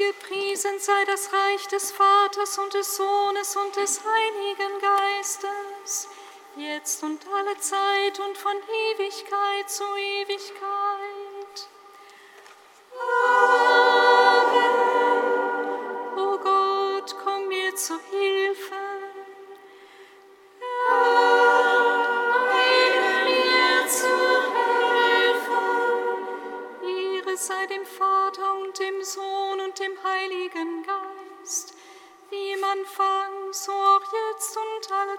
Gepriesen sei das Reich des Vaters und des Sohnes und des Heiligen Geistes, jetzt und alle Zeit und von Ewigkeit zu Ewigkeit.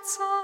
Zeit.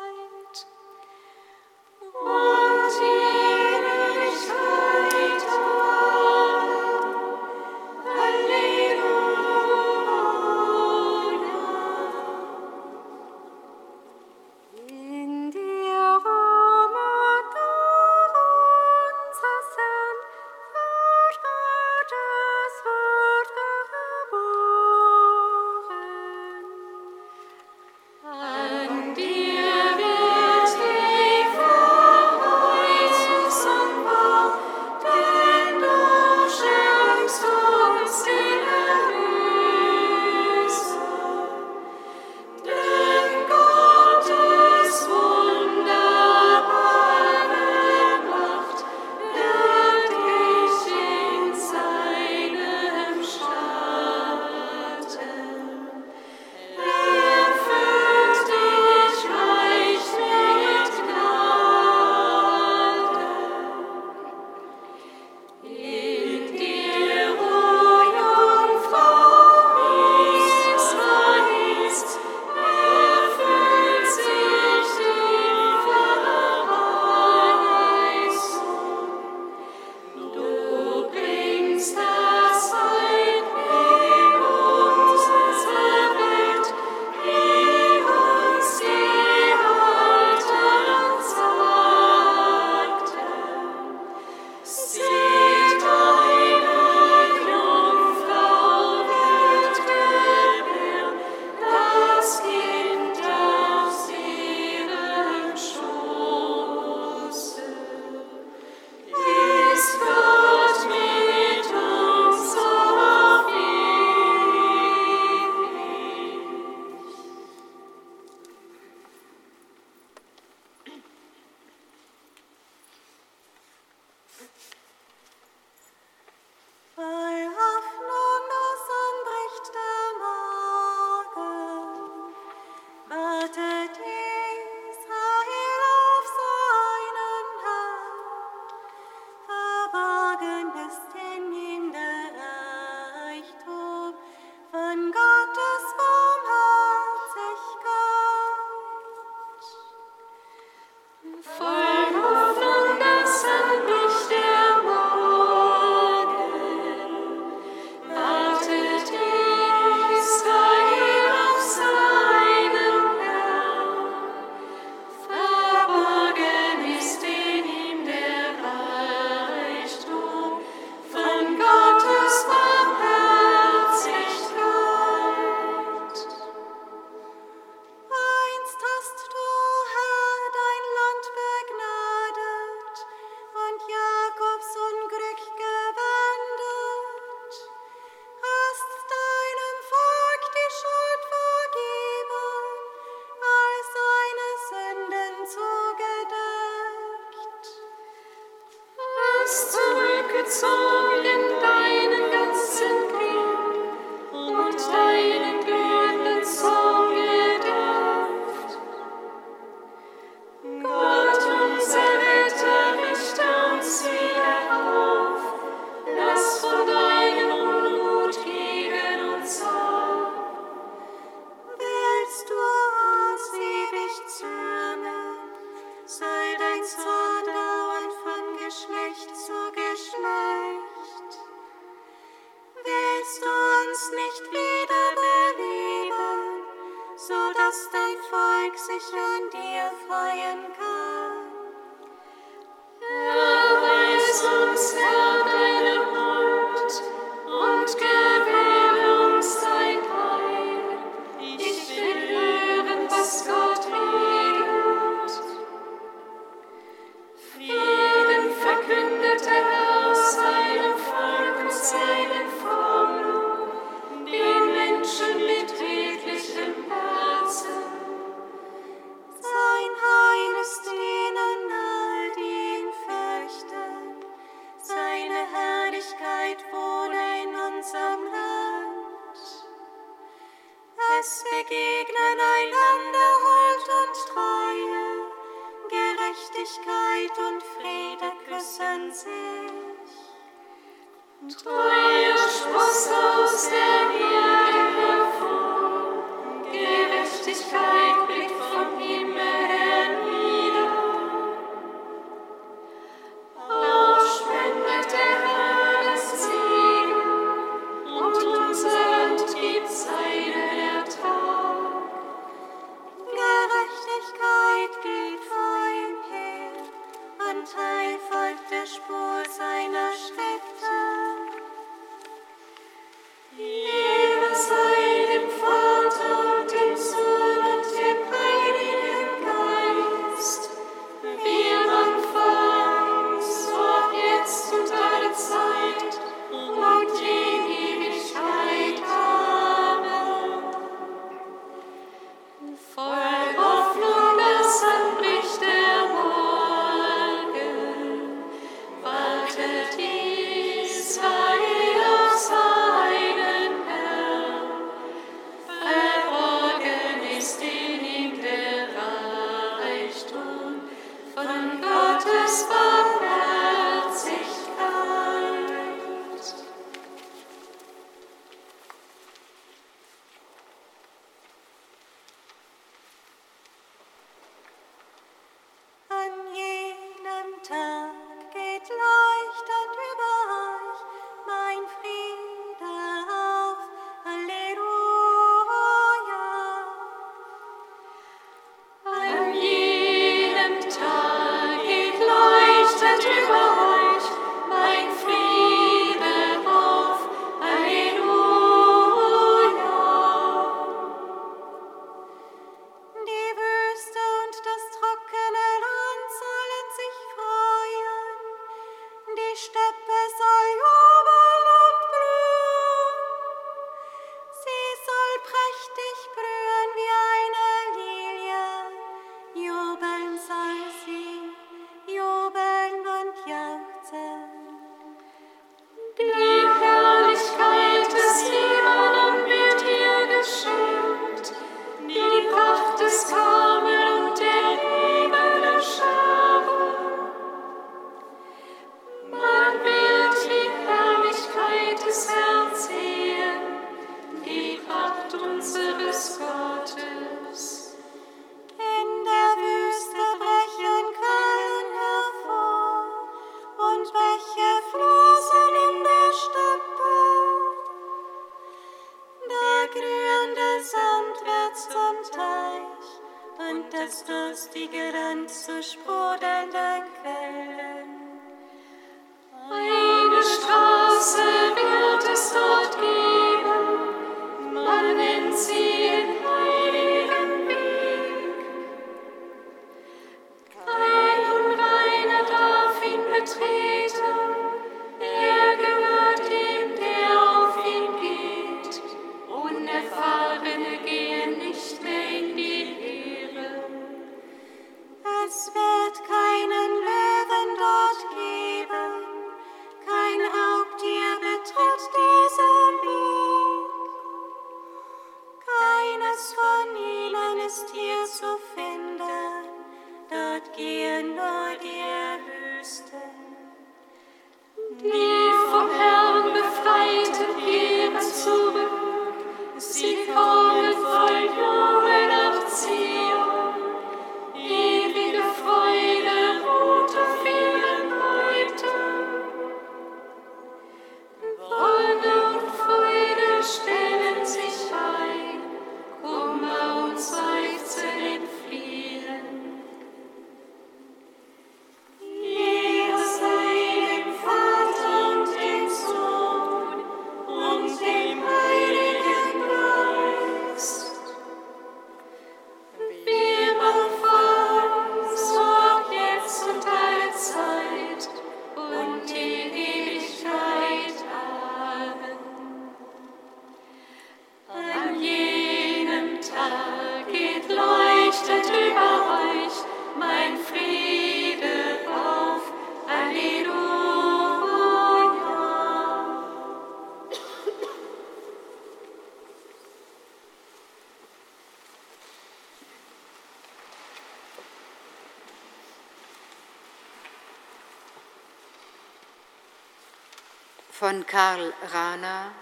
Karl Rahner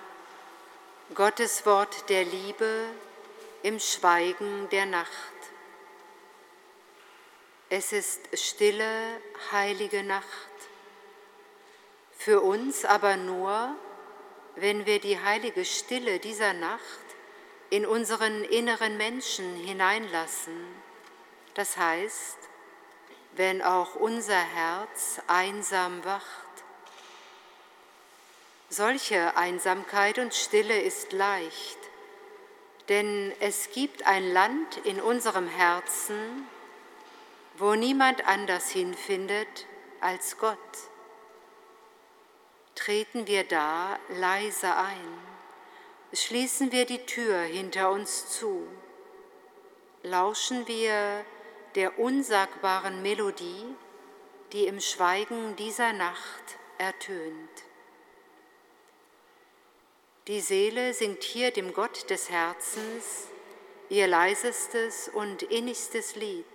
Gottes Wort der Liebe im Schweigen der Nacht. Es ist stille, heilige Nacht, für uns aber nur, wenn wir die heilige Stille dieser Nacht in unseren inneren Menschen hineinlassen, das heißt, wenn auch unser Herz einsam wacht. Solche Einsamkeit und Stille ist leicht, denn es gibt ein Land in unserem Herzen, wo niemand anders hinfindet als Gott. Treten wir da leise ein, schließen wir die Tür hinter uns zu, lauschen wir der unsagbaren Melodie, die im Schweigen dieser Nacht ertönt. Die Seele singt hier dem Gott des Herzens ihr leisestes und innigstes Lied,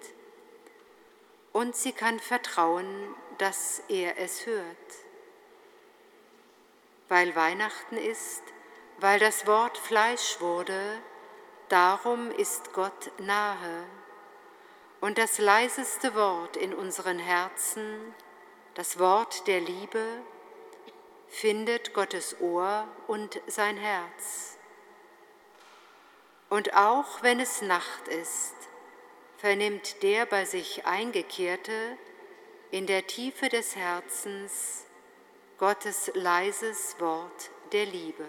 und sie kann vertrauen, dass er es hört. Weil Weihnachten ist, weil das Wort Fleisch wurde, darum ist Gott nahe und das leiseste Wort in unseren Herzen, das Wort der Liebe, findet Gottes Ohr und sein Herz. Und auch wenn es Nacht ist, vernimmt der bei sich Eingekehrte in der Tiefe des Herzens Gottes leises Wort der Liebe.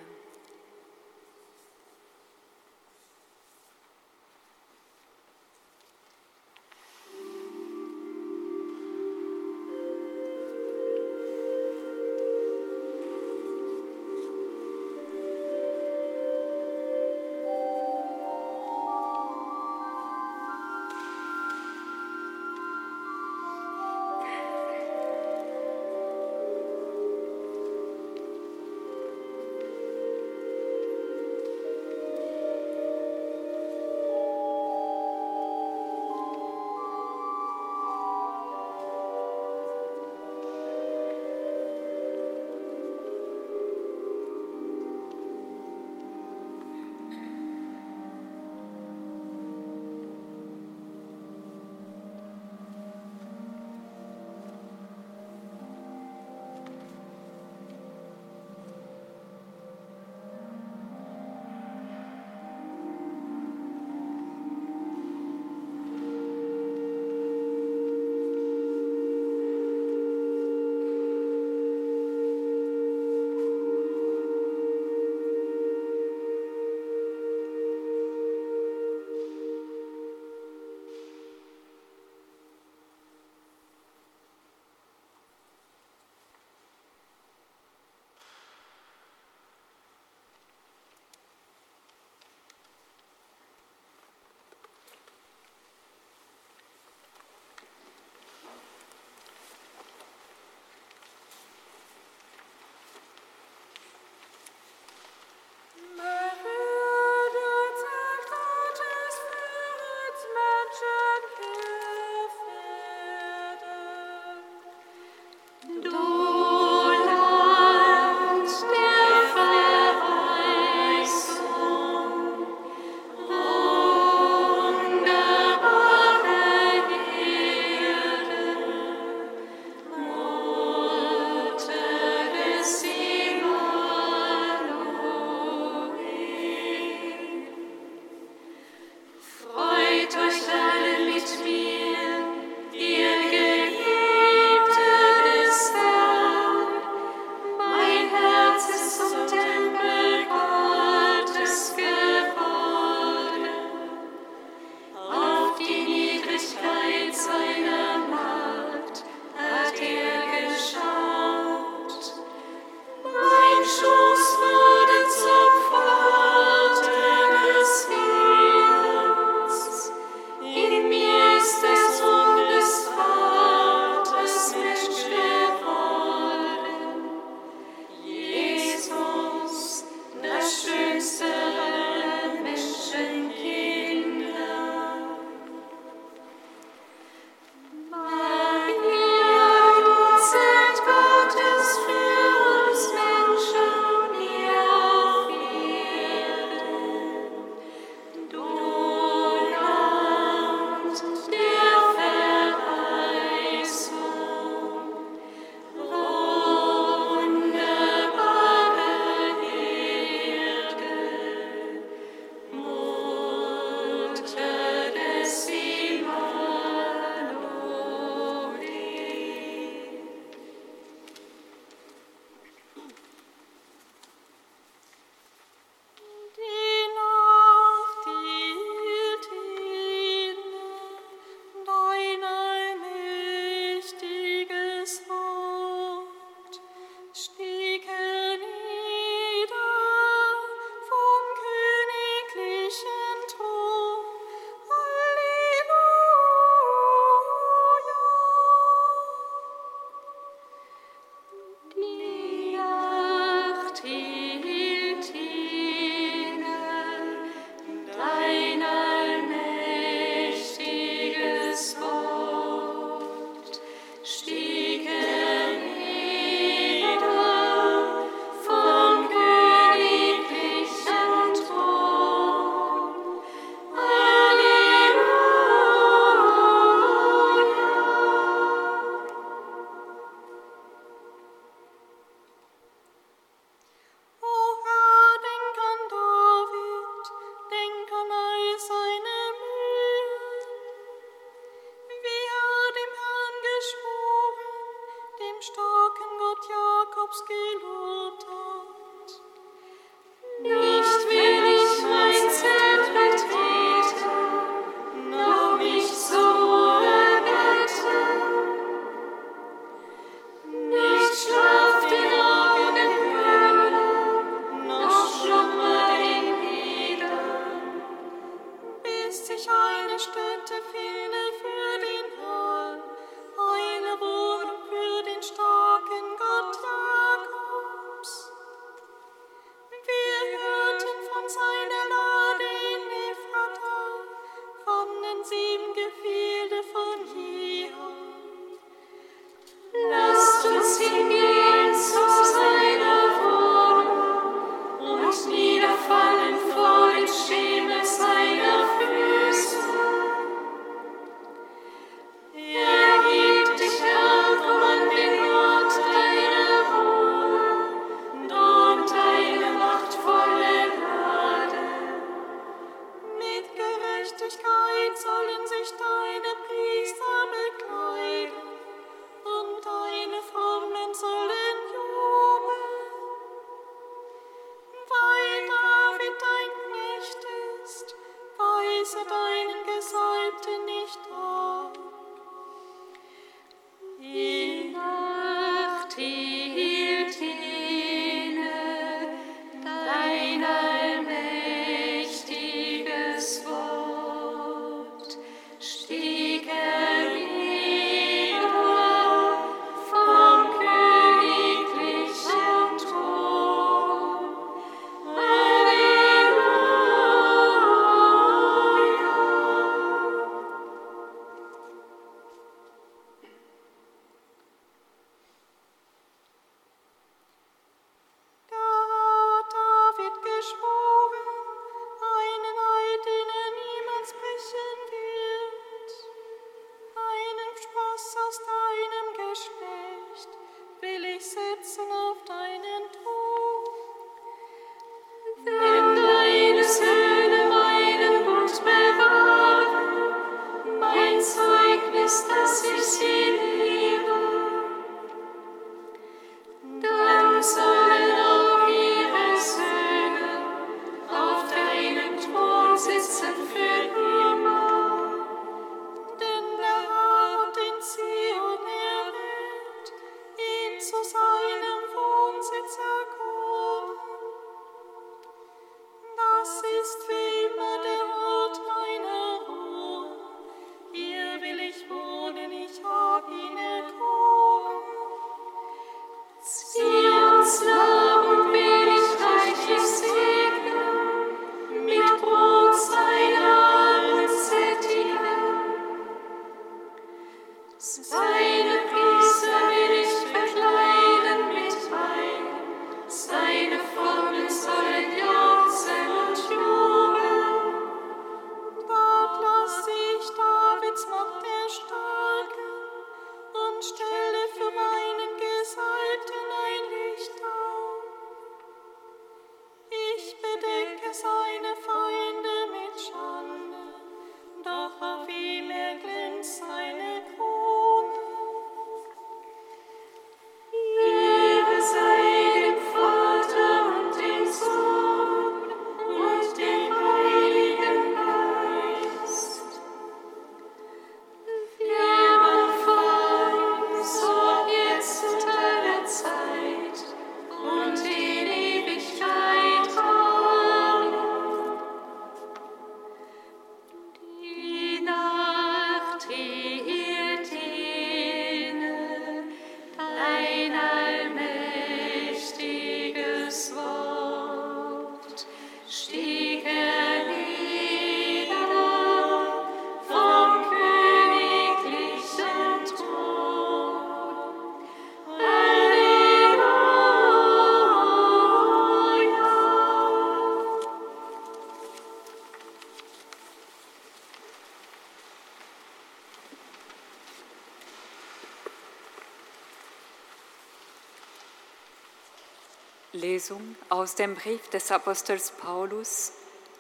Lesung aus dem Brief des Apostels Paulus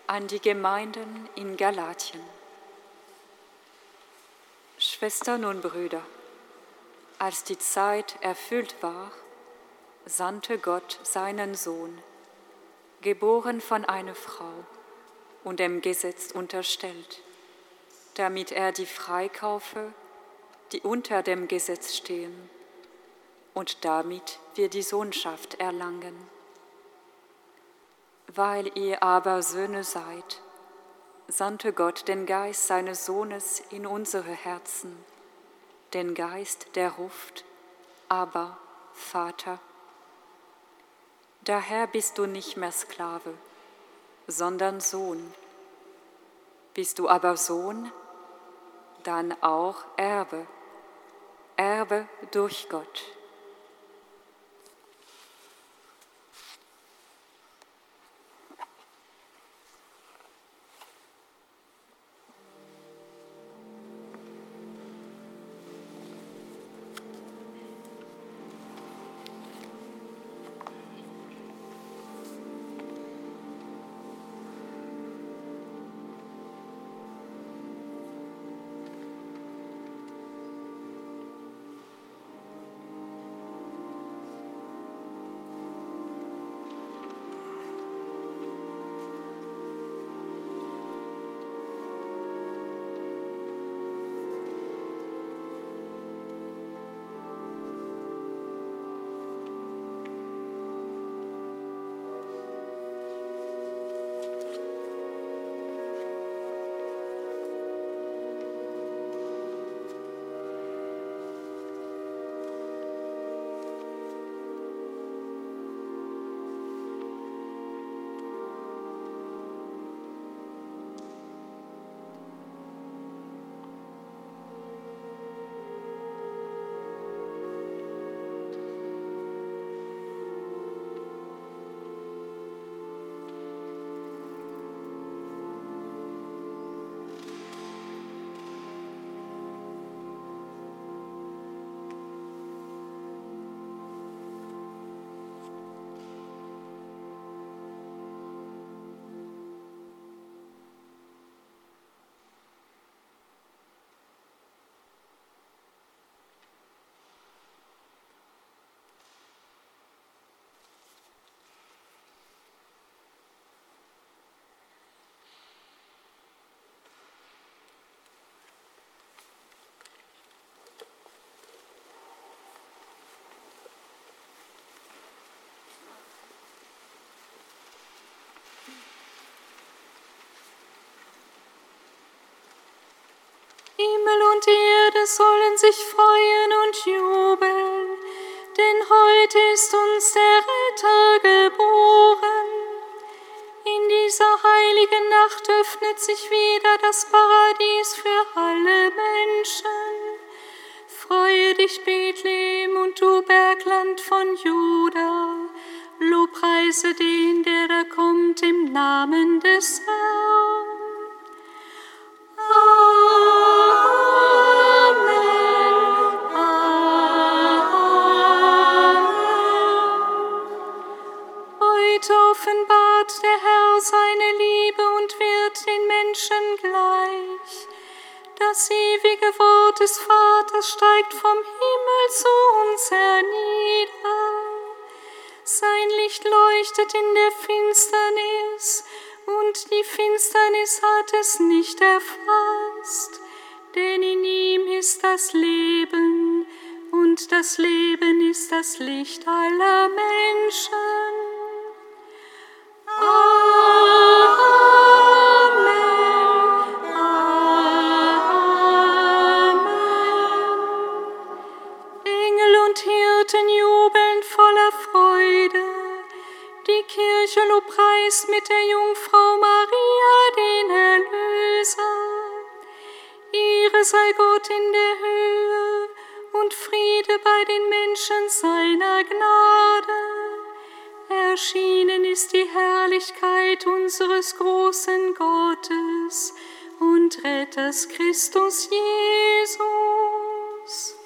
an die Gemeinden in Galatien. Schwestern und Brüder, als die Zeit erfüllt war, sandte Gott seinen Sohn, geboren von einer Frau und dem Gesetz unterstellt, damit er die freikaufe, die unter dem Gesetz stehen und damit wir die Sohnschaft erlangen. Weil ihr aber Söhne seid, sandte Gott den Geist seines Sohnes in unsere Herzen, den Geist, der ruft, aber Vater. Daher bist du nicht mehr Sklave, sondern Sohn. Bist du aber Sohn, dann auch Erbe, Erbe durch Gott. Himmel und Erde sollen sich freuen und jubeln, denn heute ist uns der Retter geboren. In dieser heiligen Nacht öffnet sich wieder das Paradies für alle Menschen. Freue dich, Bethlehem, und du Bergland von Juda. Lobpreise den, der da kommt im Namen des Herrn. Ewige Wort des Vaters steigt vom Himmel zu uns hernieder. Sein Licht leuchtet in der Finsternis, und die Finsternis hat es nicht erfasst. Denn in ihm ist das Leben, und das Leben ist das Licht aller Menschen. Sei Gott in der Höhe und Friede bei den Menschen seiner Gnade. Erschienen ist die Herrlichkeit unseres großen Gottes und Retters Christus Jesus.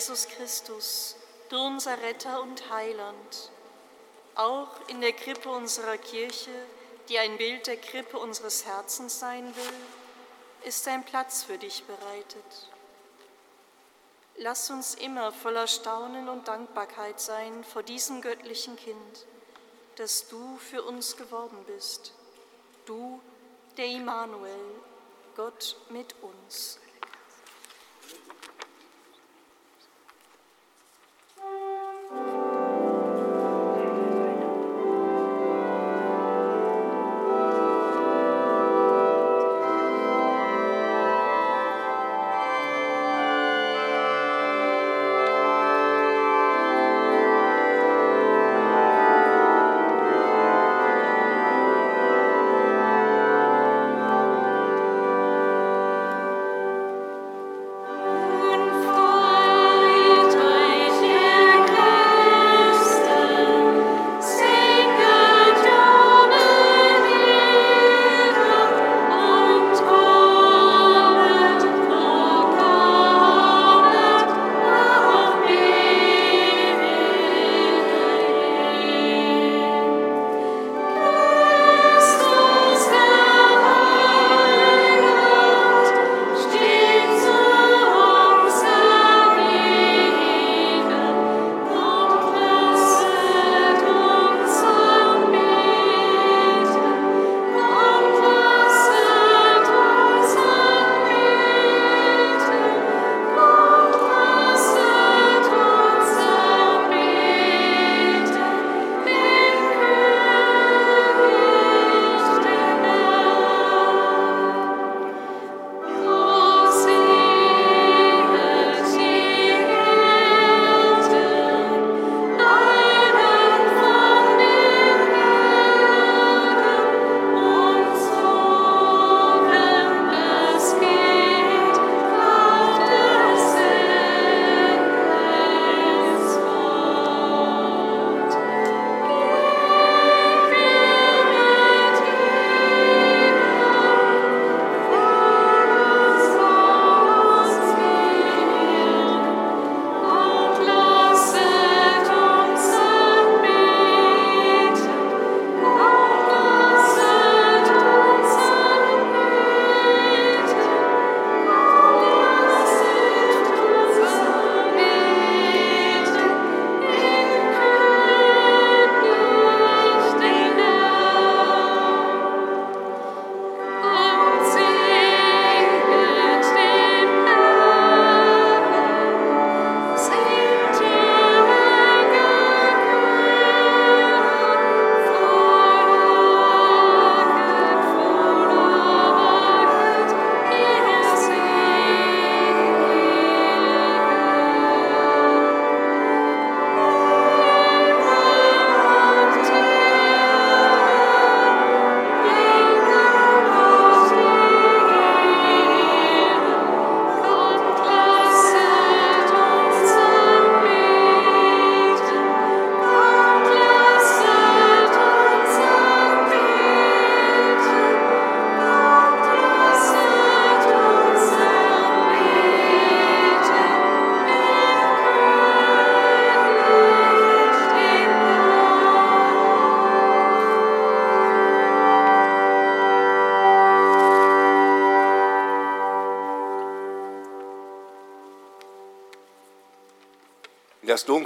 Jesus Christus, du unser Retter und Heiland. Auch in der Krippe unserer Kirche, die ein Bild der Krippe unseres Herzens sein will, ist ein Platz für dich bereitet. Lass uns immer voller Staunen und Dankbarkeit sein vor diesem göttlichen Kind, das du für uns geworden bist. Du, der Immanuel, Gott mit uns.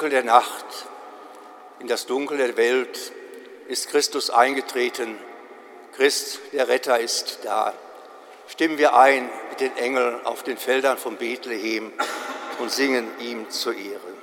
Dunkel der Nacht, in das Dunkel der Welt ist Christus eingetreten. Christ, der Retter, ist da. Stimmen wir ein mit den Engeln auf den Feldern von Bethlehem und singen ihm zur Ehre.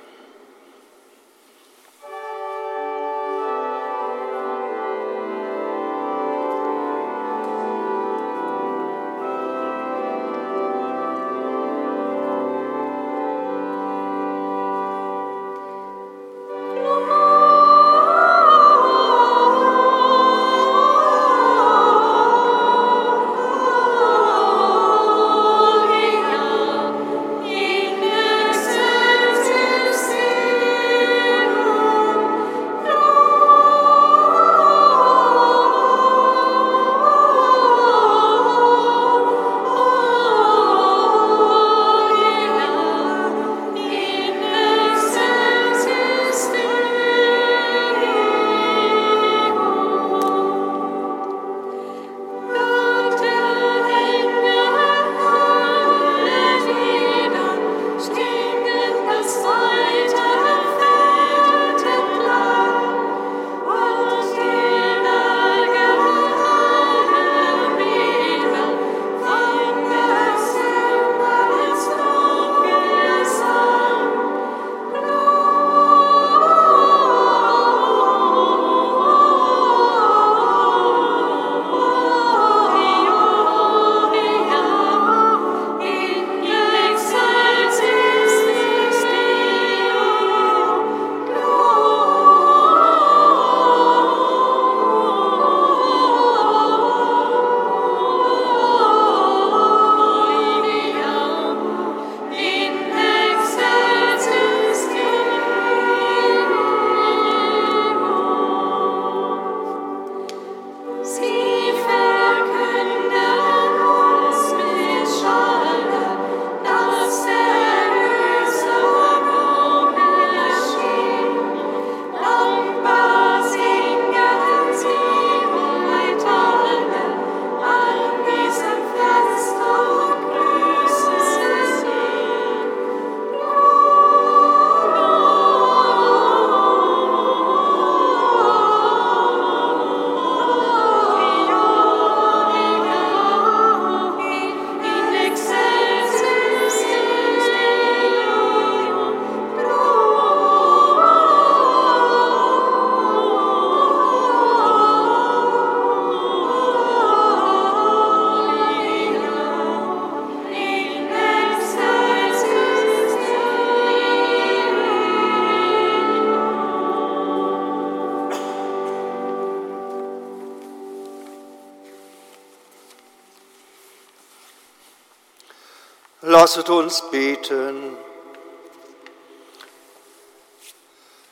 Lasset uns beten.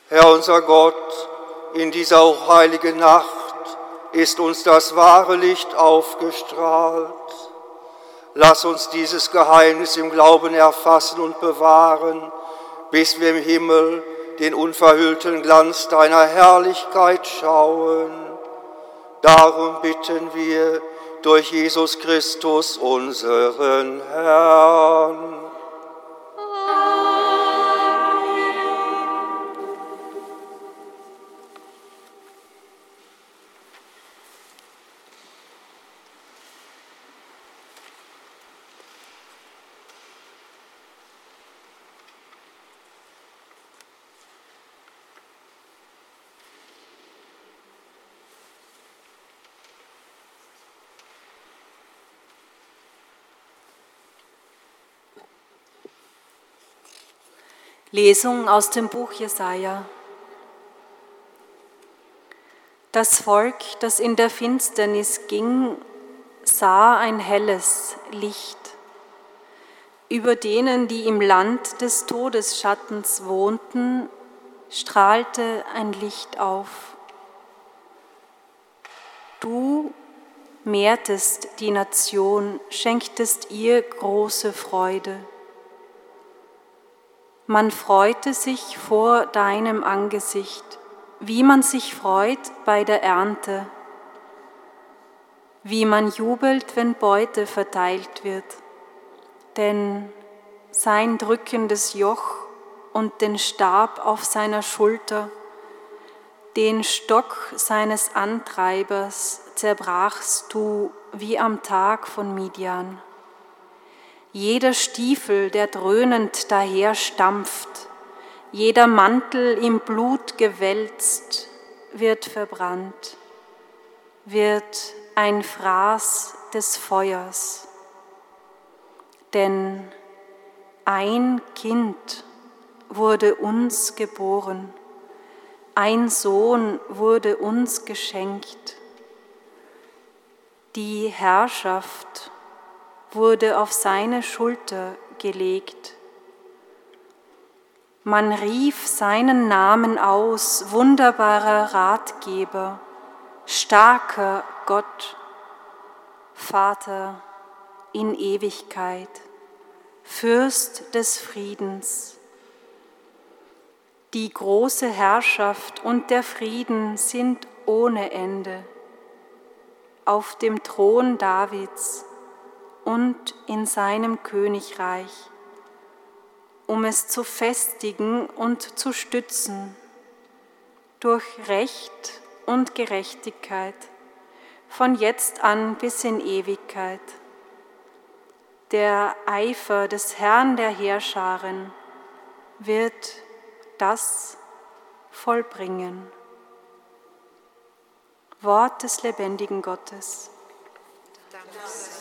Herr unser Gott, in dieser hochheiligen Nacht ist uns das wahre Licht aufgestrahlt. Lass uns dieses Geheimnis im Glauben erfassen und bewahren, bis wir im Himmel den unverhüllten Glanz deiner Herrlichkeit schauen. Darum bitten wir, durch Jesus Christus, unseren Herrn. Lesung aus dem Buch Jesaja. Das Volk, das in der Finsternis ging, sah ein helles Licht. Über denen, die im Land des Todesschattens wohnten, strahlte ein Licht auf. Du mehrtest die Nation, schenktest ihr große Freude. Man freute sich vor deinem Angesicht, wie man sich freut bei der Ernte, wie man jubelt, wenn Beute verteilt wird. Denn sein drückendes Joch und den Stab auf seiner Schulter. Den Stock seines Antreibers zerbrachst du wie am Tag von Midian. Jeder Stiefel, der dröhnend daher stampft, jeder Mantel im Blut gewälzt, wird verbrannt, wird ein Fraß des Feuers. Denn ein Kind wurde uns geboren, ein Sohn wurde uns geschenkt. Die Herrschaft wurde auf seine Schulter gelegt. Man rief seinen Namen aus, wunderbarer Ratgeber, starker Gott, Vater in Ewigkeit, Fürst des Friedens. Die große Herrschaft und der Frieden sind ohne Ende auf dem Thron Davids und in seinem Königreich, um es zu festigen und zu stützen durch Recht und Gerechtigkeit von jetzt an bis in Ewigkeit. Der Eifer des Herrn der Heerscharen wird das vollbringen. Wort des lebendigen Gottes. Danke.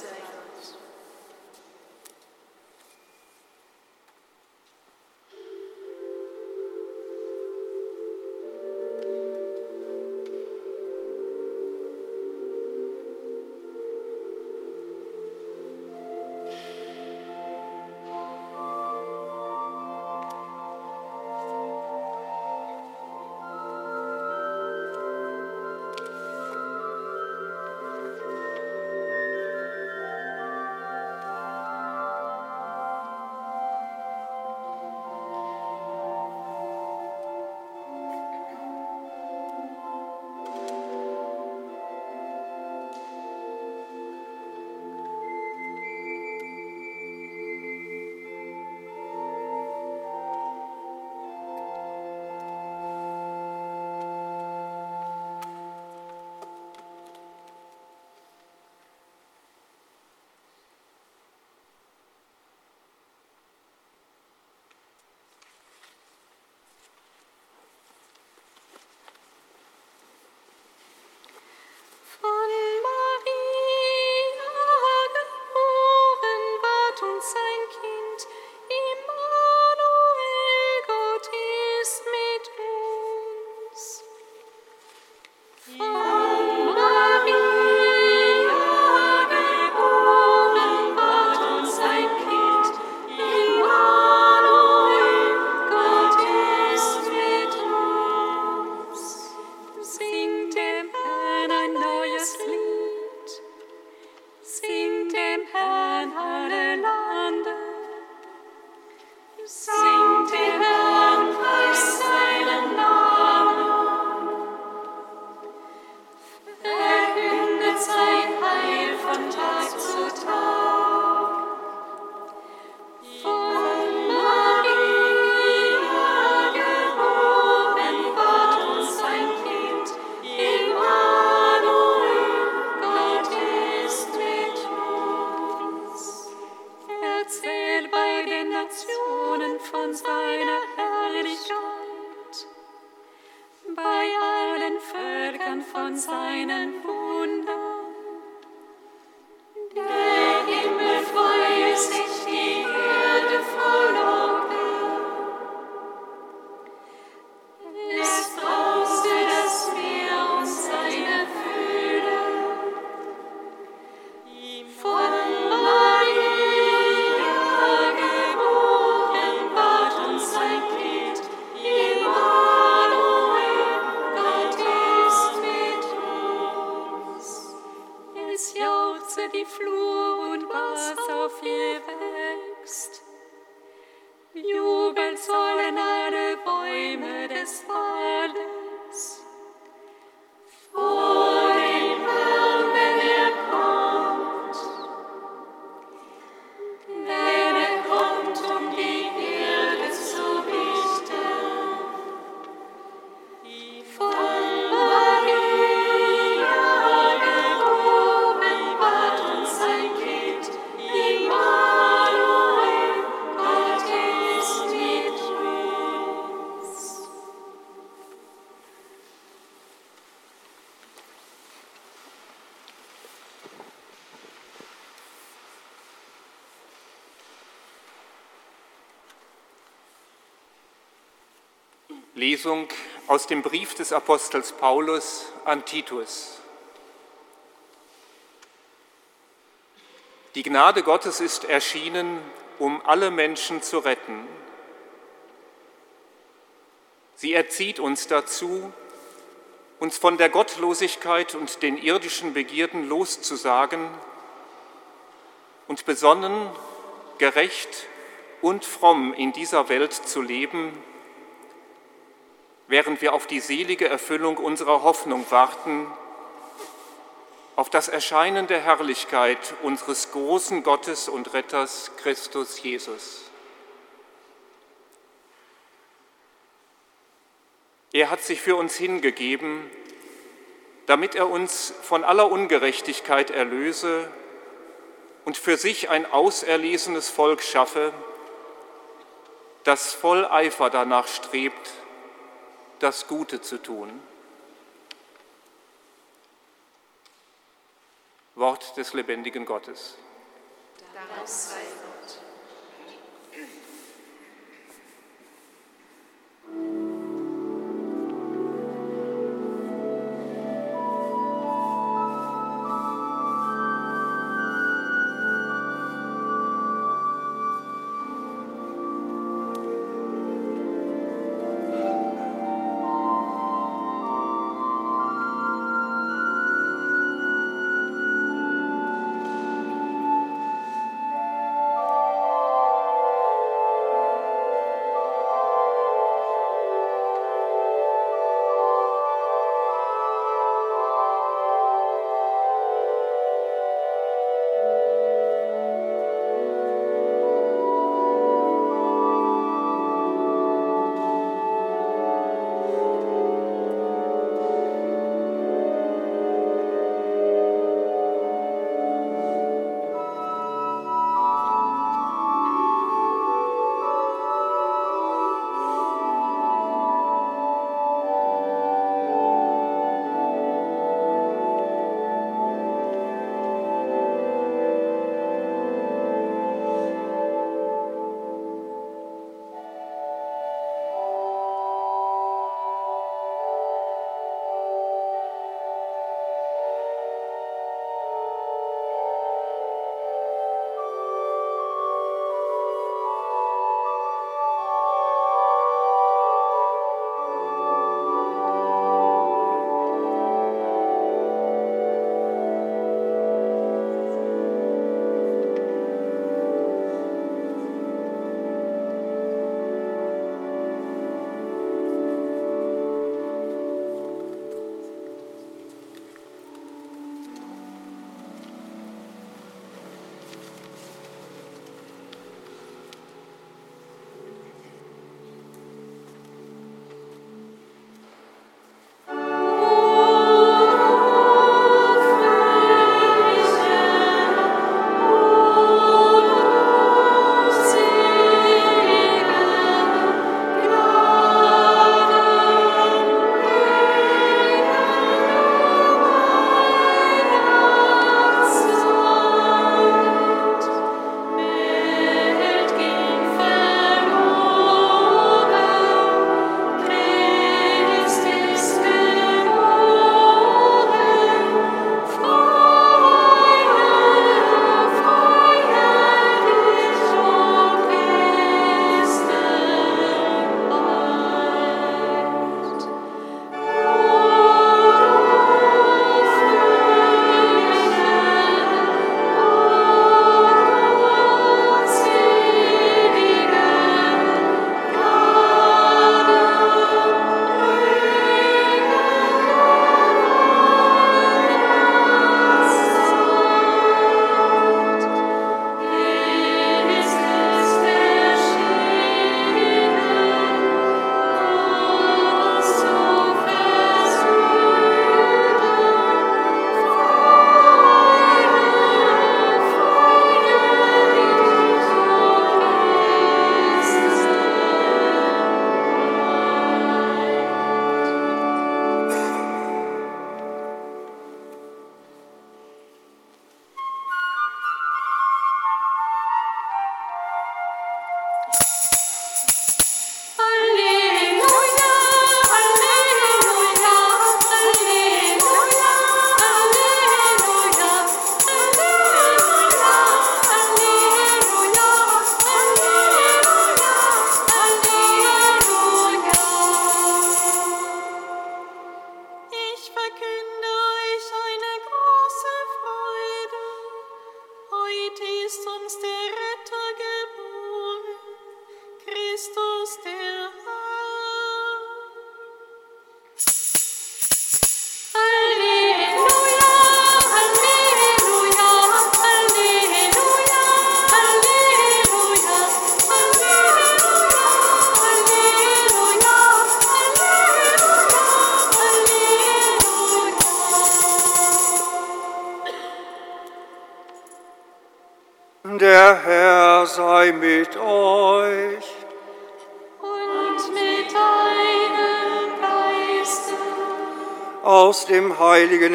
Lesung aus dem Brief des Apostels Paulus an Titus. Die Gnade Gottes ist erschienen, um alle Menschen zu retten. Sie erzieht uns dazu, uns von der Gottlosigkeit und den irdischen Begierden loszusagen und besonnen, gerecht und fromm in dieser Welt zu leben, während wir auf die selige Erfüllung unserer Hoffnung warten, auf das Erscheinen der Herrlichkeit unseres großen Gottes und Retters Christus Jesus. Er hat sich für uns hingegeben, damit er uns von aller Ungerechtigkeit erlöse und für sich ein auserlesenes Volk schaffe, das voll Eifer danach strebt, das Gute zu tun. Wort des lebendigen Gottes. Dank sei Gott.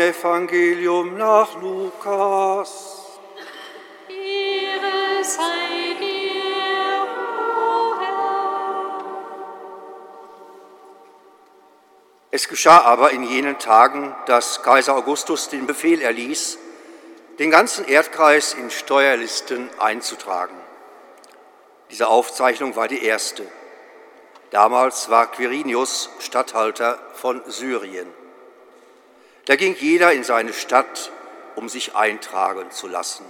Evangelium nach Lukas. Ehre sei dir, o Herr. Es geschah aber in jenen Tagen, dass Kaiser Augustus den Befehl erließ, den ganzen Erdkreis in Steuerlisten einzutragen. Diese Aufzeichnung war die erste. Damals war Quirinius Statthalter von Syrien. Da ging jeder in seine Stadt, um sich eintragen zu lassen.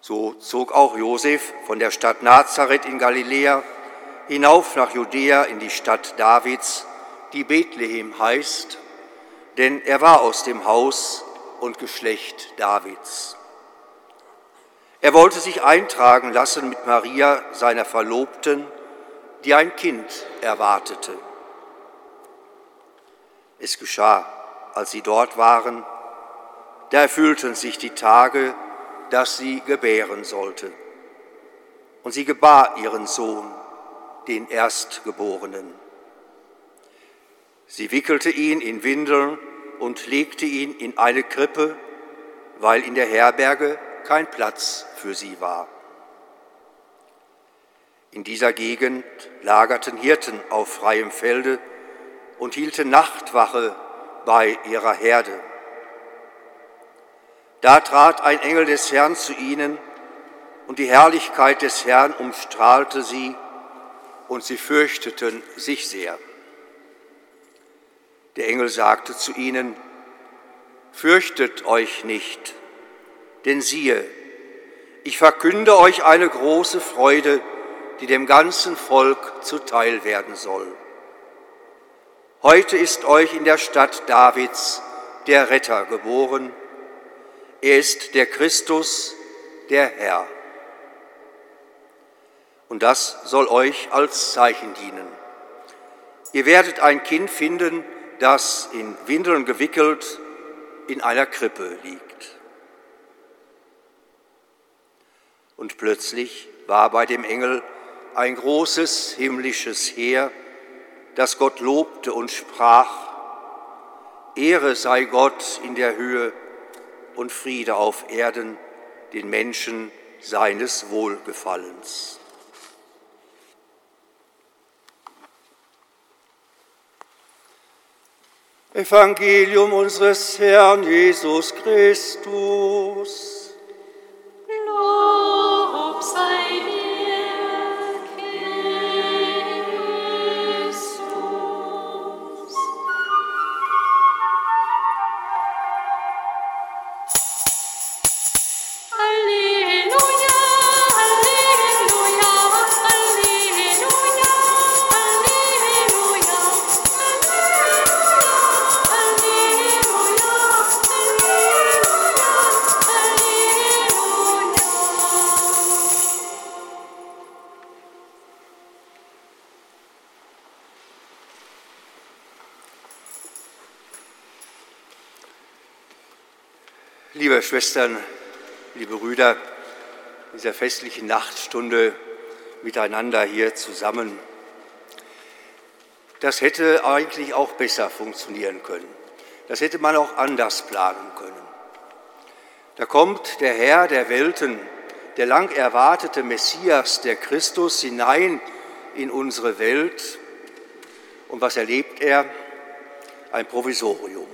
So zog auch Josef von der Stadt Nazareth in Galiläa hinauf nach Judäa in die Stadt Davids, die Bethlehem heißt, denn er war aus dem Haus und Geschlecht Davids. Er wollte sich eintragen lassen mit Maria, seiner Verlobten, die ein Kind erwartete. Es geschah, als sie dort waren, da erfüllten sich die Tage, dass sie gebären sollte. Und sie gebar ihren Sohn, den Erstgeborenen. Sie wickelte ihn in Windeln und legte ihn in eine Krippe, weil in der Herberge kein Platz für sie war. In dieser Gegend lagerten Hirten auf freiem Felde und hielten Nachtwache bei ihrer Herde. Da trat ein Engel des Herrn zu ihnen, und die Herrlichkeit des Herrn umstrahlte sie, und sie fürchteten sich sehr. Der Engel sagte zu ihnen, Fürchtet euch nicht, denn siehe, ich verkünde euch eine große Freude, die dem ganzen Volk zuteil werden soll. Heute ist euch in der Stadt Davids der Retter geboren. Er ist der Christus, der Herr. Und das soll euch als Zeichen dienen. Ihr werdet ein Kind finden, das in Windeln gewickelt in einer Krippe liegt. Und plötzlich war bei dem Engel ein großes himmlisches Heer, das Gott lobte und sprach, Ehre sei Gott in der Höhe und Friede auf Erden den Menschen seines Wohlgefallens. Evangelium unseres Herrn Jesus Christus. Lob sei dir, Liebe Schwestern, liebe Brüder, in dieser festlichen Nachtstunde miteinander hier zusammen. Das hätte eigentlich auch besser funktionieren können. Das hätte man auch anders planen können. Da kommt der Herr der Welten, der lang erwartete Messias, der Christus, hinein in unsere Welt. Und was erlebt er? Ein Provisorium.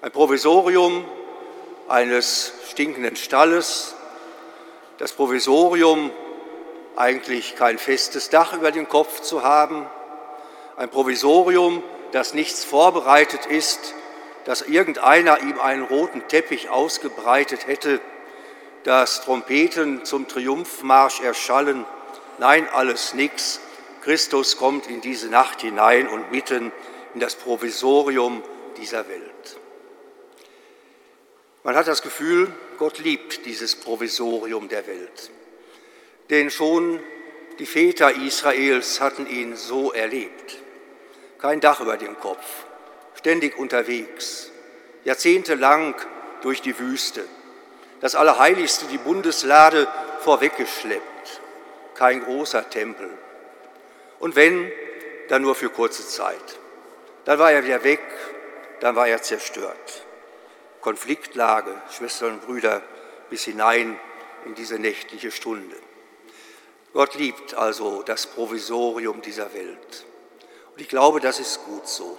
Ein Provisorium eines stinkenden Stalles, das Provisorium eigentlich kein festes Dach über dem Kopf zu haben, ein Provisorium, das nichts vorbereitet ist, dass irgendeiner ihm einen roten Teppich ausgebreitet hätte, dass Trompeten zum Triumphmarsch erschallen. Nein, alles nix. Christus kommt in diese Nacht hinein und mitten in das Provisorium dieser Welt. Man hat das Gefühl, Gott liebt dieses Provisorium der Welt. Denn schon die Väter Israels hatten ihn so erlebt. Kein Dach über dem Kopf, ständig unterwegs, jahrzehntelang durch die Wüste, das Allerheiligste, die Bundeslade, vorweggeschleppt, kein großer Tempel. Und wenn, dann nur für kurze Zeit. Dann war er wieder weg, dann war er zerstört. Konfliktlage, Schwestern und Brüder, bis hinein in diese nächtliche Stunde. Gott liebt also das Provisorium dieser Welt. Und ich glaube, das ist gut so,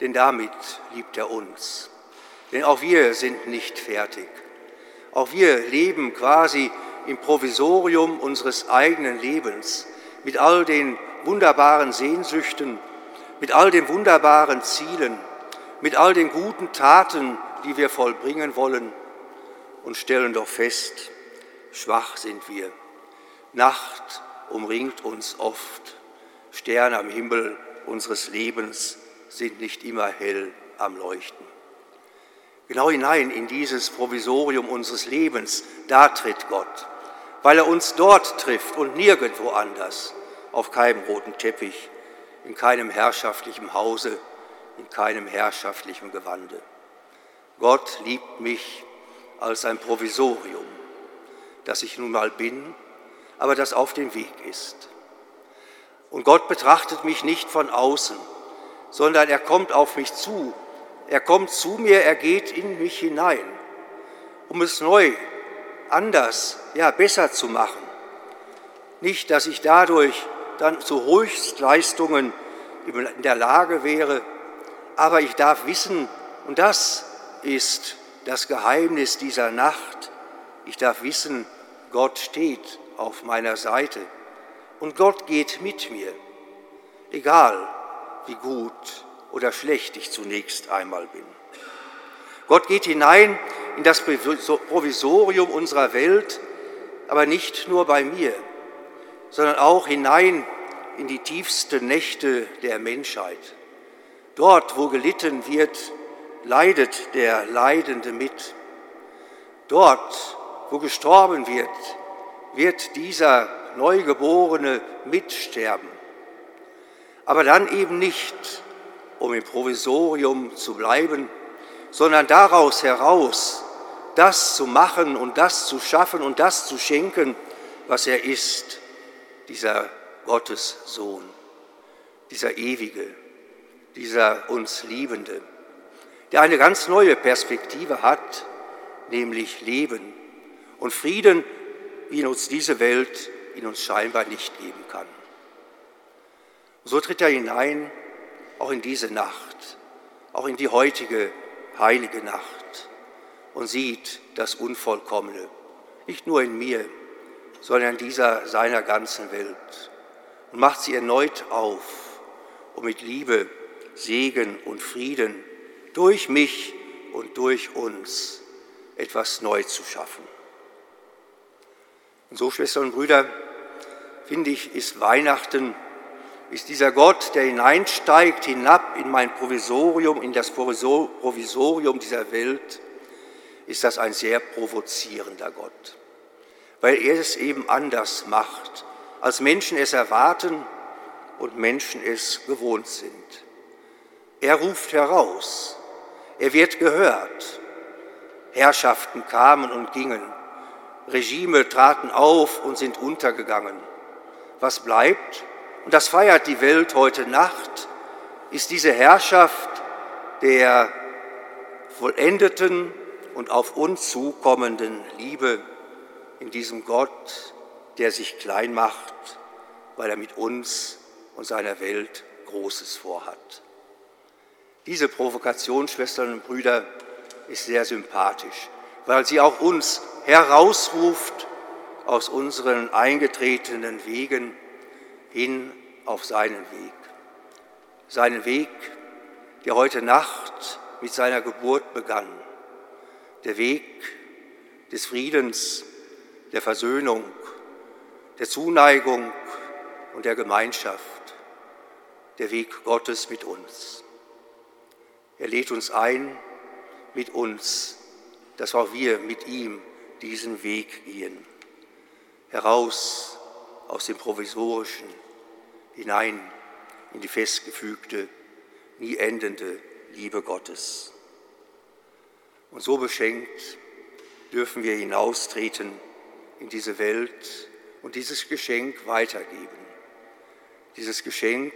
denn damit liebt er uns. Denn auch wir sind nicht fertig. Auch wir leben quasi im Provisorium unseres eigenen Lebens mit all den wunderbaren Sehnsüchten, mit all den wunderbaren Zielen, mit all den guten Taten, die wir vollbringen wollen und stellen doch fest, schwach sind wir. Nacht umringt uns oft. Sterne am Himmel unseres Lebens sind nicht immer hell am Leuchten. Genau hinein in dieses Provisorium unseres Lebens, da tritt Gott, weil er uns dort trifft und nirgendwo anders, auf keinem roten Teppich, in keinem herrschaftlichen Hause, in keinem herrschaftlichen Gewande. Gott liebt mich als ein Provisorium, das ich nun mal bin, aber das auf dem Weg ist. Und Gott betrachtet mich nicht von außen, sondern er kommt auf mich zu. Er kommt zu mir, er geht in mich hinein, um es neu, anders, ja besser zu machen. Nicht, dass ich dadurch dann zu Höchstleistungen in der Lage wäre, aber ich darf wissen, und das ist das Geheimnis dieser Nacht. Ich darf wissen, Gott steht auf meiner Seite und Gott geht mit mir, egal wie gut oder schlecht ich zunächst einmal bin. Gott geht hinein in das Provisorium unserer Welt, aber nicht nur bei mir, sondern auch hinein in die tiefsten Nächte der Menschheit. Dort, wo gelitten wird, leidet der Leidende mit. Dort, wo gestorben wird, wird dieser Neugeborene mitsterben. Aber dann eben nicht, um im Provisorium zu bleiben, sondern daraus heraus das zu machen und das zu schaffen und das zu schenken, was er ist, dieser Gottes Sohn, dieser ewige, dieser uns liebende der eine ganz neue Perspektive hat, nämlich Leben und Frieden, wie uns diese Welt in uns scheinbar nicht geben kann. so tritt er hinein, auch in diese Nacht, auch in die heutige heilige Nacht und sieht das Unvollkommene, nicht nur in mir, sondern in dieser seiner ganzen Welt und macht sie erneut auf, um mit Liebe, Segen und Frieden durch mich und durch uns etwas neu zu schaffen. Und so, Schwestern und Brüder, finde ich, ist Weihnachten, ist dieser Gott, der hineinsteigt, hinab in mein Provisorium, in das Provisorium dieser Welt, ist das ein sehr provozierender Gott, weil er es eben anders macht, als Menschen es erwarten und Menschen es gewohnt sind. Er ruft heraus, er wird gehört. Herrschaften kamen und gingen. Regime traten auf und sind untergegangen. Was bleibt, und das feiert die Welt heute Nacht, ist diese Herrschaft der vollendeten und auf uns zukommenden Liebe in diesem Gott, der sich klein macht, weil er mit uns und seiner Welt Großes vorhat. Diese Provokation, Schwestern und Brüder, ist sehr sympathisch, weil sie auch uns herausruft aus unseren eingetretenen Wegen hin auf seinen Weg. Seinen Weg, der heute Nacht mit seiner Geburt begann. Der Weg, des Friedens, der Versöhnung, der Zuneigung und der Gemeinschaft, der Weg Gottes mit uns. Er lädt uns ein, mit uns, dass auch wir mit ihm diesen Weg gehen, heraus aus dem Provisorischen, hinein in die festgefügte, nie endende Liebe Gottes. Und so beschenkt dürfen wir hinaustreten in diese Welt und dieses Geschenk weitergeben. Dieses Geschenk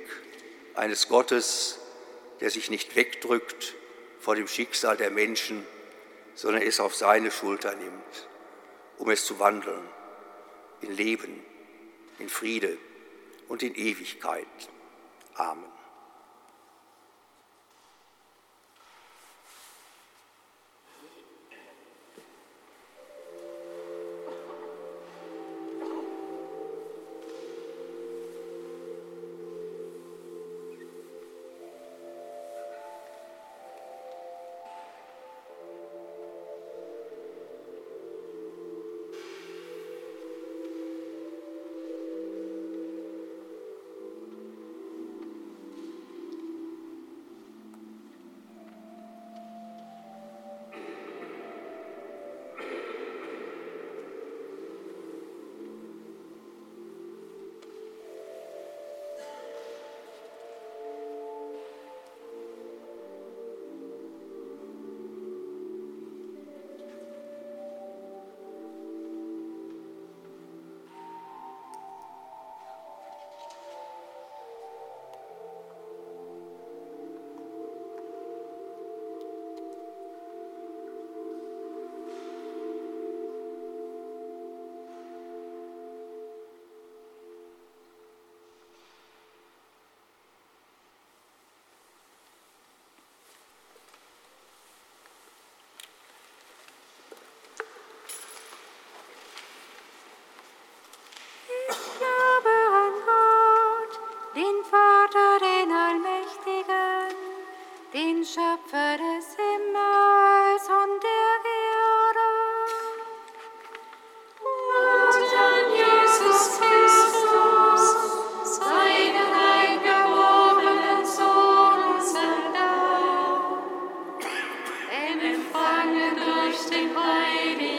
eines Gottes, der sich nicht wegdrückt vor dem Schicksal der Menschen, sondern es auf seine Schulter nimmt, um es zu wandeln in Leben, in Friede und in Ewigkeit. Amen. Empfangen durch den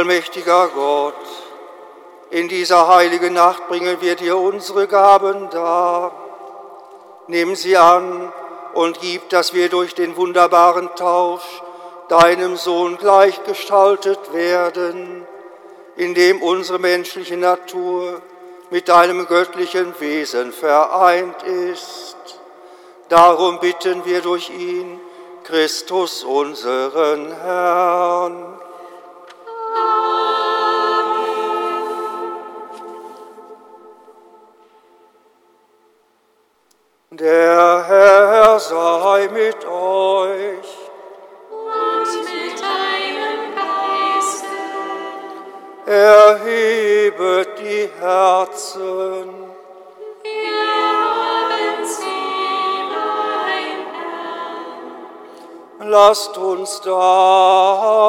Allmächtiger Gott, in dieser heiligen Nacht bringen wir dir unsere Gaben dar. Nimm sie an und gib, dass wir durch den wunderbaren Tausch deinem Sohn gleichgestaltet werden, indem unsere menschliche Natur mit deinem göttlichen Wesen vereint ist. Darum bitten wir durch ihn, Christus unseren Herrn. Lasst uns danken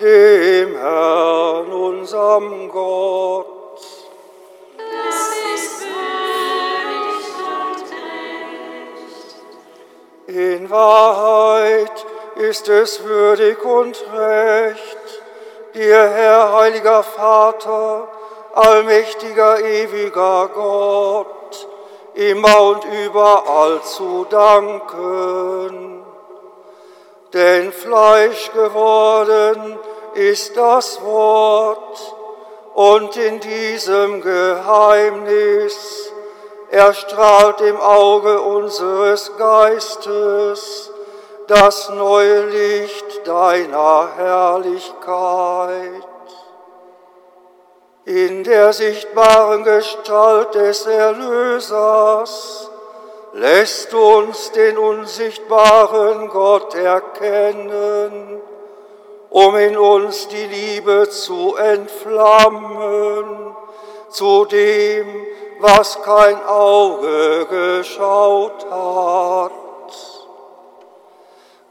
dem Herrn, unserem Gott. Das ist würdig und recht. In Wahrheit ist es würdig und recht, dir, Herr, heiliger Vater, allmächtiger, ewiger Gott, immer und überall zu danken. Denn Fleisch geworden ist das Wort, und in diesem Geheimnis erstrahlt im Auge unseres Geistes das neue Licht deiner Herrlichkeit. In der sichtbaren Gestalt des Erlösers lässt uns den unsichtbaren Gott erkennen, um in uns die Liebe zu entflammen zu dem, was kein Auge geschaut hat.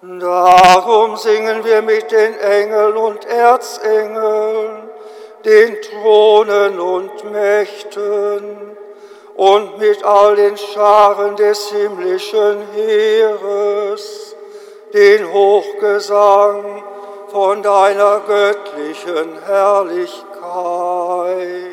Darum singen wir mit den Engeln und Erzengeln, den Thronen und Mächten und mit all den Scharen des himmlischen Heeres den Hochgesang von deiner göttlichen Herrlichkeit.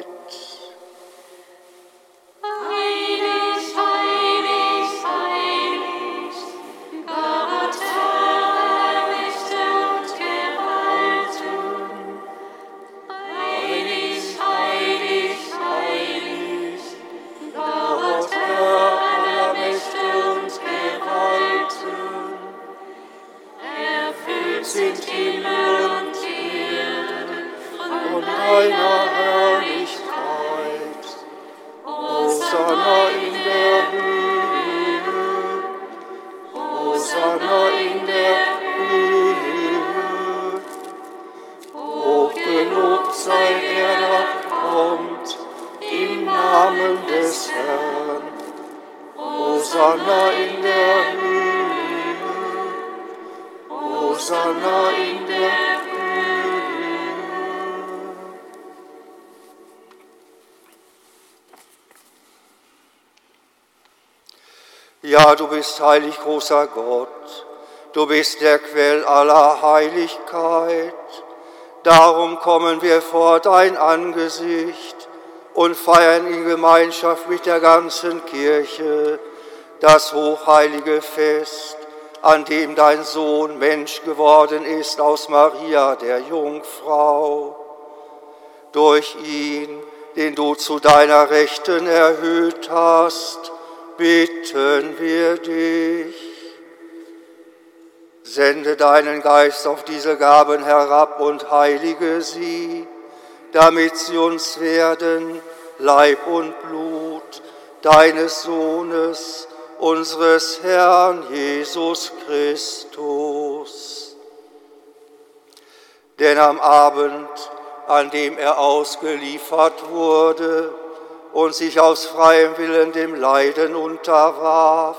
Ja, du bist heilig, großer Gott. Du bist der Quell aller Heiligkeit. Darum kommen wir vor dein Angesicht und feiern in Gemeinschaft mit der ganzen Kirche das hochheilige Fest, an dem dein Sohn Mensch geworden ist aus Maria, der Jungfrau. Durch ihn, den du zu deiner Rechten erhöht hast, bitten wir dich. Sende deinen Geist auf diese Gaben herab und heilige sie, damit sie uns werden, Leib und Blut deines Sohnes, unseres Herrn Jesus Christus. Denn am Abend, an dem er ausgeliefert wurde und sich aus freiem Willen dem Leiden unterwarf,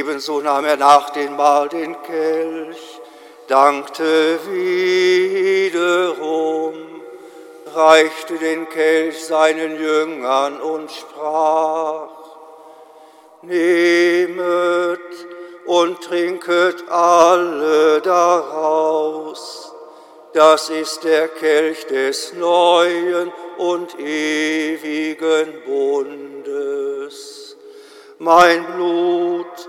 Ebenso nahm er nach dem Mahl den Kelch, dankte wiederum, reichte den Kelch seinen Jüngern und sprach, Nehmet und trinket alle daraus, das ist der Kelch des neuen und ewigen Bundes. Mein Blut,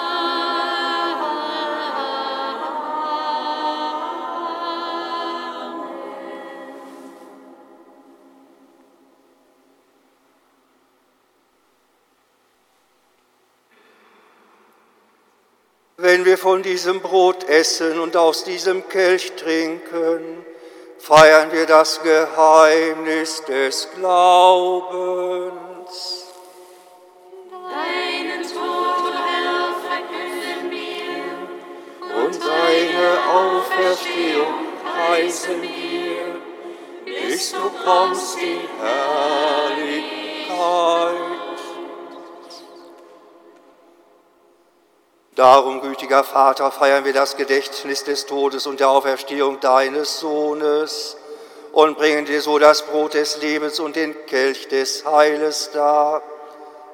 Wenn wir von diesem Brot essen und aus diesem Kelch trinken, feiern wir das Geheimnis des Glaubens. Deinen Tod, Herr, verkünden wir und deine Auferstehung preisen wir, bis du kommst in Herrlichkeit. Darum, gütiger Vater, feiern wir das Gedächtnis des Todes und der Auferstehung deines Sohnes und bringen dir so das Brot des Lebens und den Kelch des Heiles dar.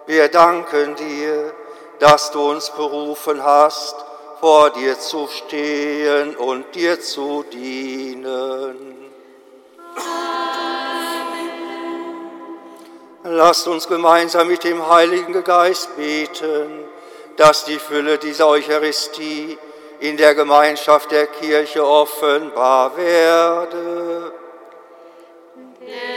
Wir danken dir, dass du uns berufen hast, vor dir zu stehen und dir zu dienen. Lasst uns gemeinsam mit dem Heiligen Geist beten dass die Fülle dieser Eucharistie in der Gemeinschaft der Kirche offenbar werde. Der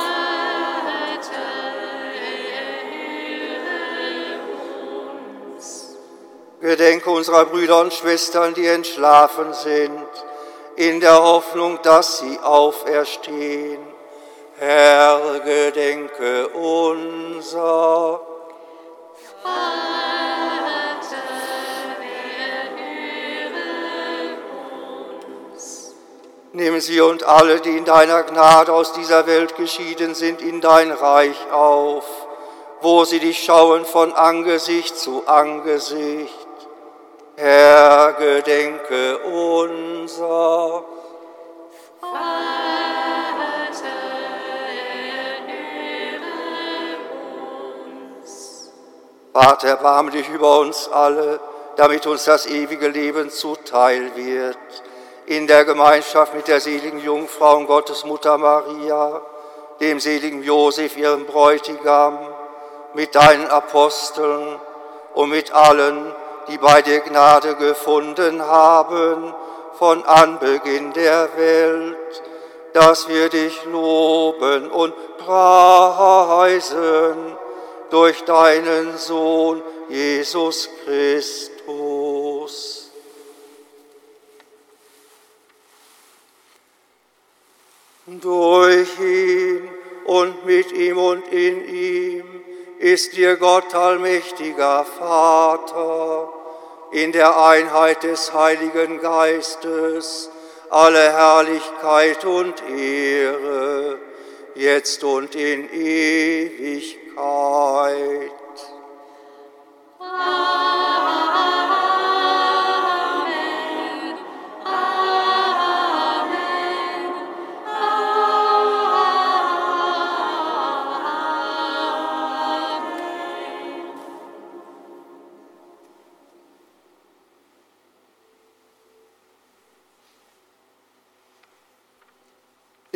Gedenke unserer Brüder und Schwestern, die entschlafen sind, in der Hoffnung, dass sie auferstehen. Herr, gedenke unser. Nimm sie und alle, die in deiner Gnade aus dieser Welt geschieden sind, in dein Reich auf, wo sie dich schauen von Angesicht zu Angesicht. Herr, gedenke unser. Vater, uns. Vater, erbarme dich über uns alle, damit uns das ewige Leben zuteil wird. In der Gemeinschaft mit der seligen Jungfrau und Gottesmutter Maria, dem seligen Josef, ihrem Bräutigam, mit deinen Aposteln und mit allen, die bei dir Gnade gefunden haben, von Anbeginn der Welt, dass wir dich loben und preisen durch deinen Sohn Jesus Christus. Durch ihn und mit ihm und in ihm ist dir Gott allmächtiger Vater, in der Einheit des Heiligen Geistes, alle Herrlichkeit und Ehre, jetzt und in Ewigkeit.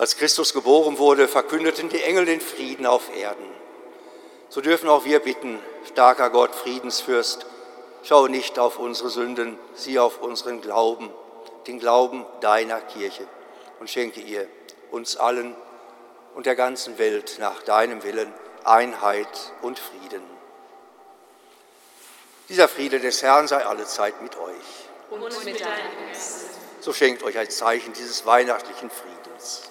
Als Christus geboren wurde, verkündeten die Engel den Frieden auf Erden. So dürfen auch wir bitten, starker Gott, Friedensfürst, schau nicht auf unsere Sünden, sieh auf unseren Glauben, den Glauben deiner Kirche und schenke ihr, uns allen und der ganzen Welt nach deinem Willen Einheit und Frieden. Dieser Friede des Herrn sei allezeit mit euch. Und mit deinem Geist. So schenkt euch ein Zeichen dieses weihnachtlichen Friedens.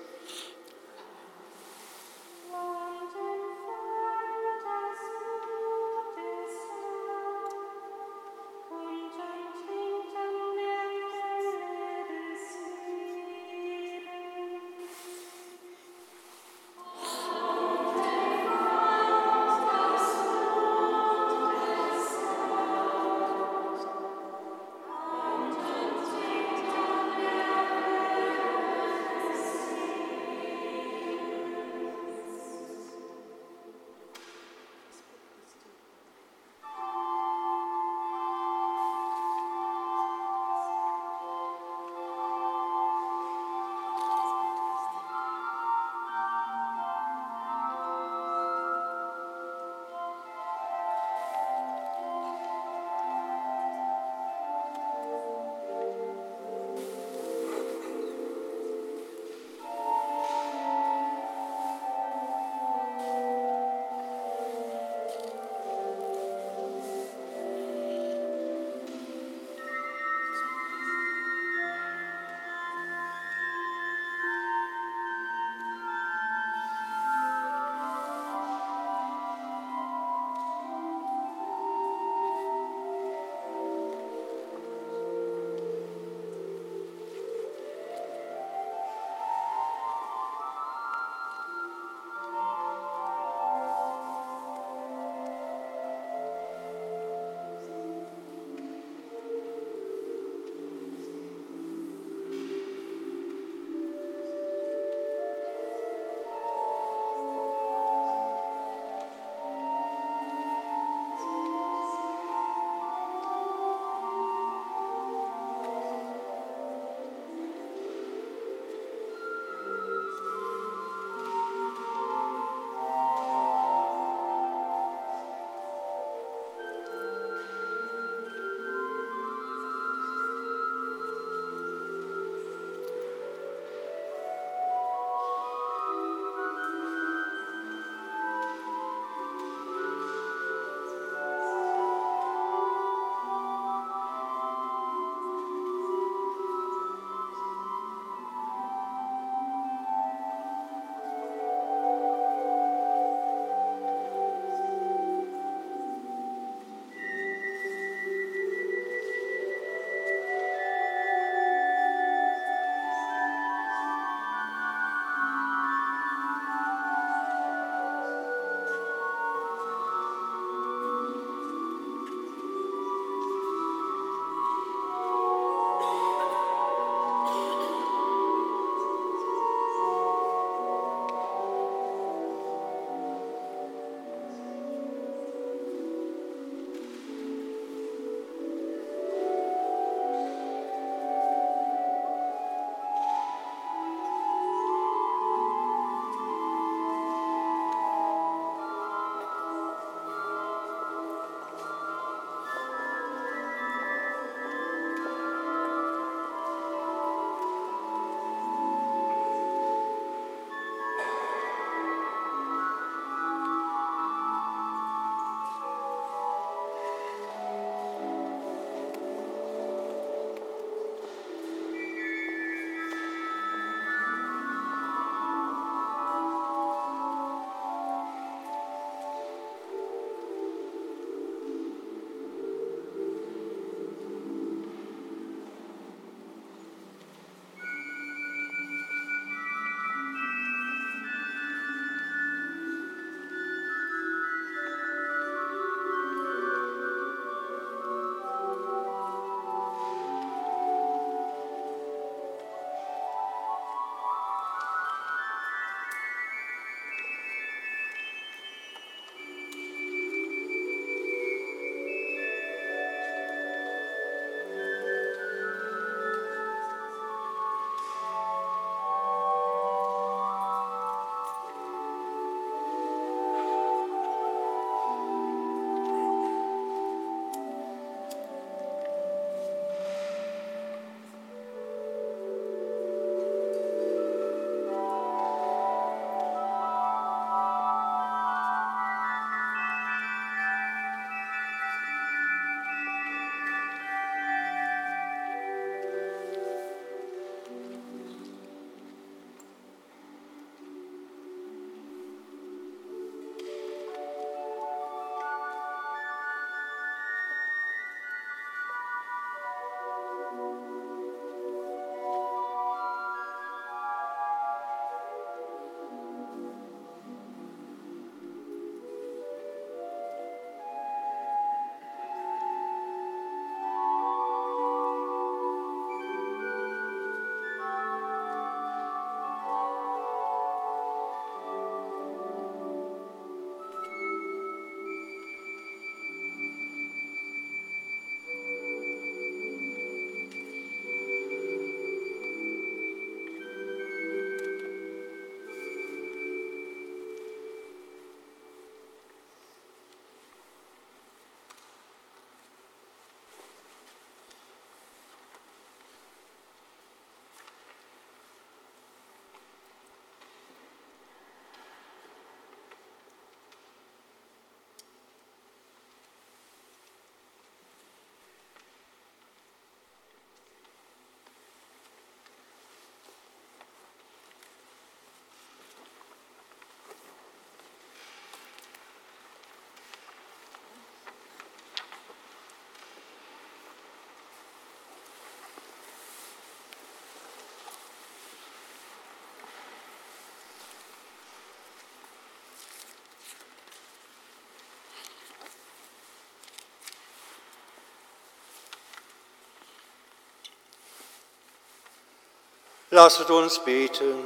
Lasset uns beten.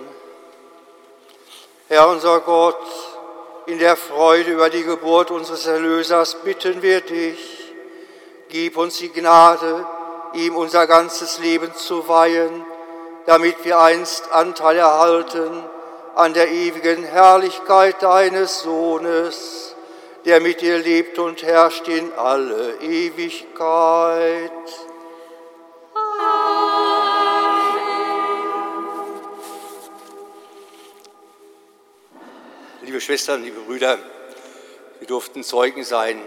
Herr unser Gott, in der Freude über die Geburt unseres Erlösers bitten wir dich, gib uns die Gnade, ihm unser ganzes Leben zu weihen, damit wir einst Anteil erhalten an der ewigen Herrlichkeit deines Sohnes, der mit dir lebt und herrscht in alle Ewigkeit. Schwestern, liebe Brüder, wir durften Zeugen sein,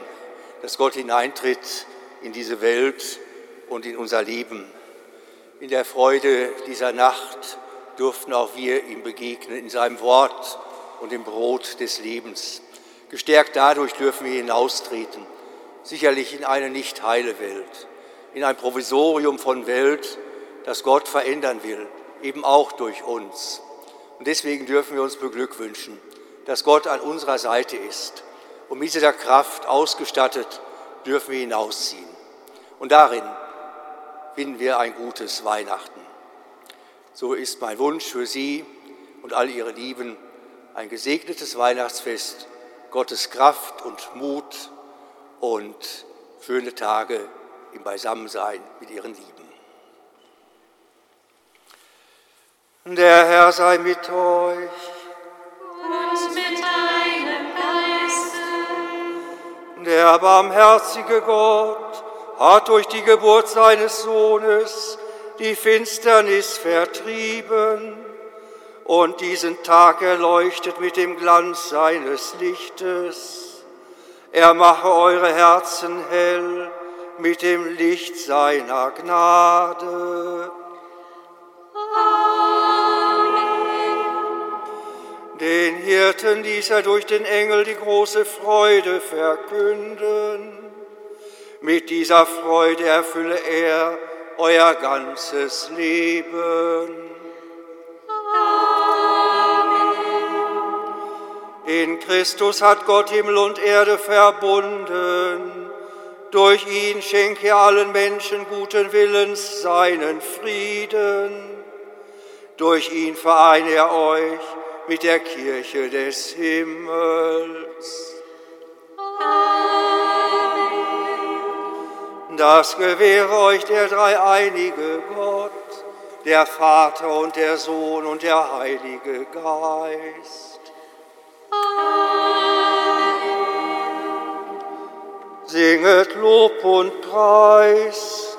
dass Gott hineintritt in diese Welt und in unser Leben. In der Freude dieser Nacht durften auch wir ihm begegnen in seinem Wort und im Brot des Lebens. Gestärkt dadurch dürfen wir hinaustreten, sicherlich in eine nicht heile Welt, in ein Provisorium von Welt, das Gott verändern will, eben auch durch uns. Und deswegen dürfen wir uns beglückwünschen, dass Gott an unserer Seite ist. Und mit dieser Kraft ausgestattet dürfen wir hinausziehen. Und darin finden wir ein gutes Weihnachten. So ist mein Wunsch für Sie und all Ihre Lieben ein gesegnetes Weihnachtsfest, Gottes Kraft und Mut und schöne Tage im Beisammensein mit Ihren Lieben. Der Herr sei mit euch. Mit deinem Geiste. Der barmherzige Gott hat durch die Geburt seines Sohnes die Finsternis vertrieben und diesen Tag erleuchtet mit dem Glanz seines Lichtes. Er mache eure Herzen hell mit dem Licht seiner Gnade. Den Hirten ließ er durch den Engel die große Freude verkünden. Mit dieser Freude erfülle er euer ganzes Leben. In Christus hat Gott Himmel und Erde verbunden. Durch ihn schenke er allen Menschen guten Willens seinen Frieden. Durch ihn vereine er euch mit der Kirche des Himmels. Das gewähre euch der dreieinige Gott, der Vater und der Sohn und der Heilige Geist. Singet Lob und Preis.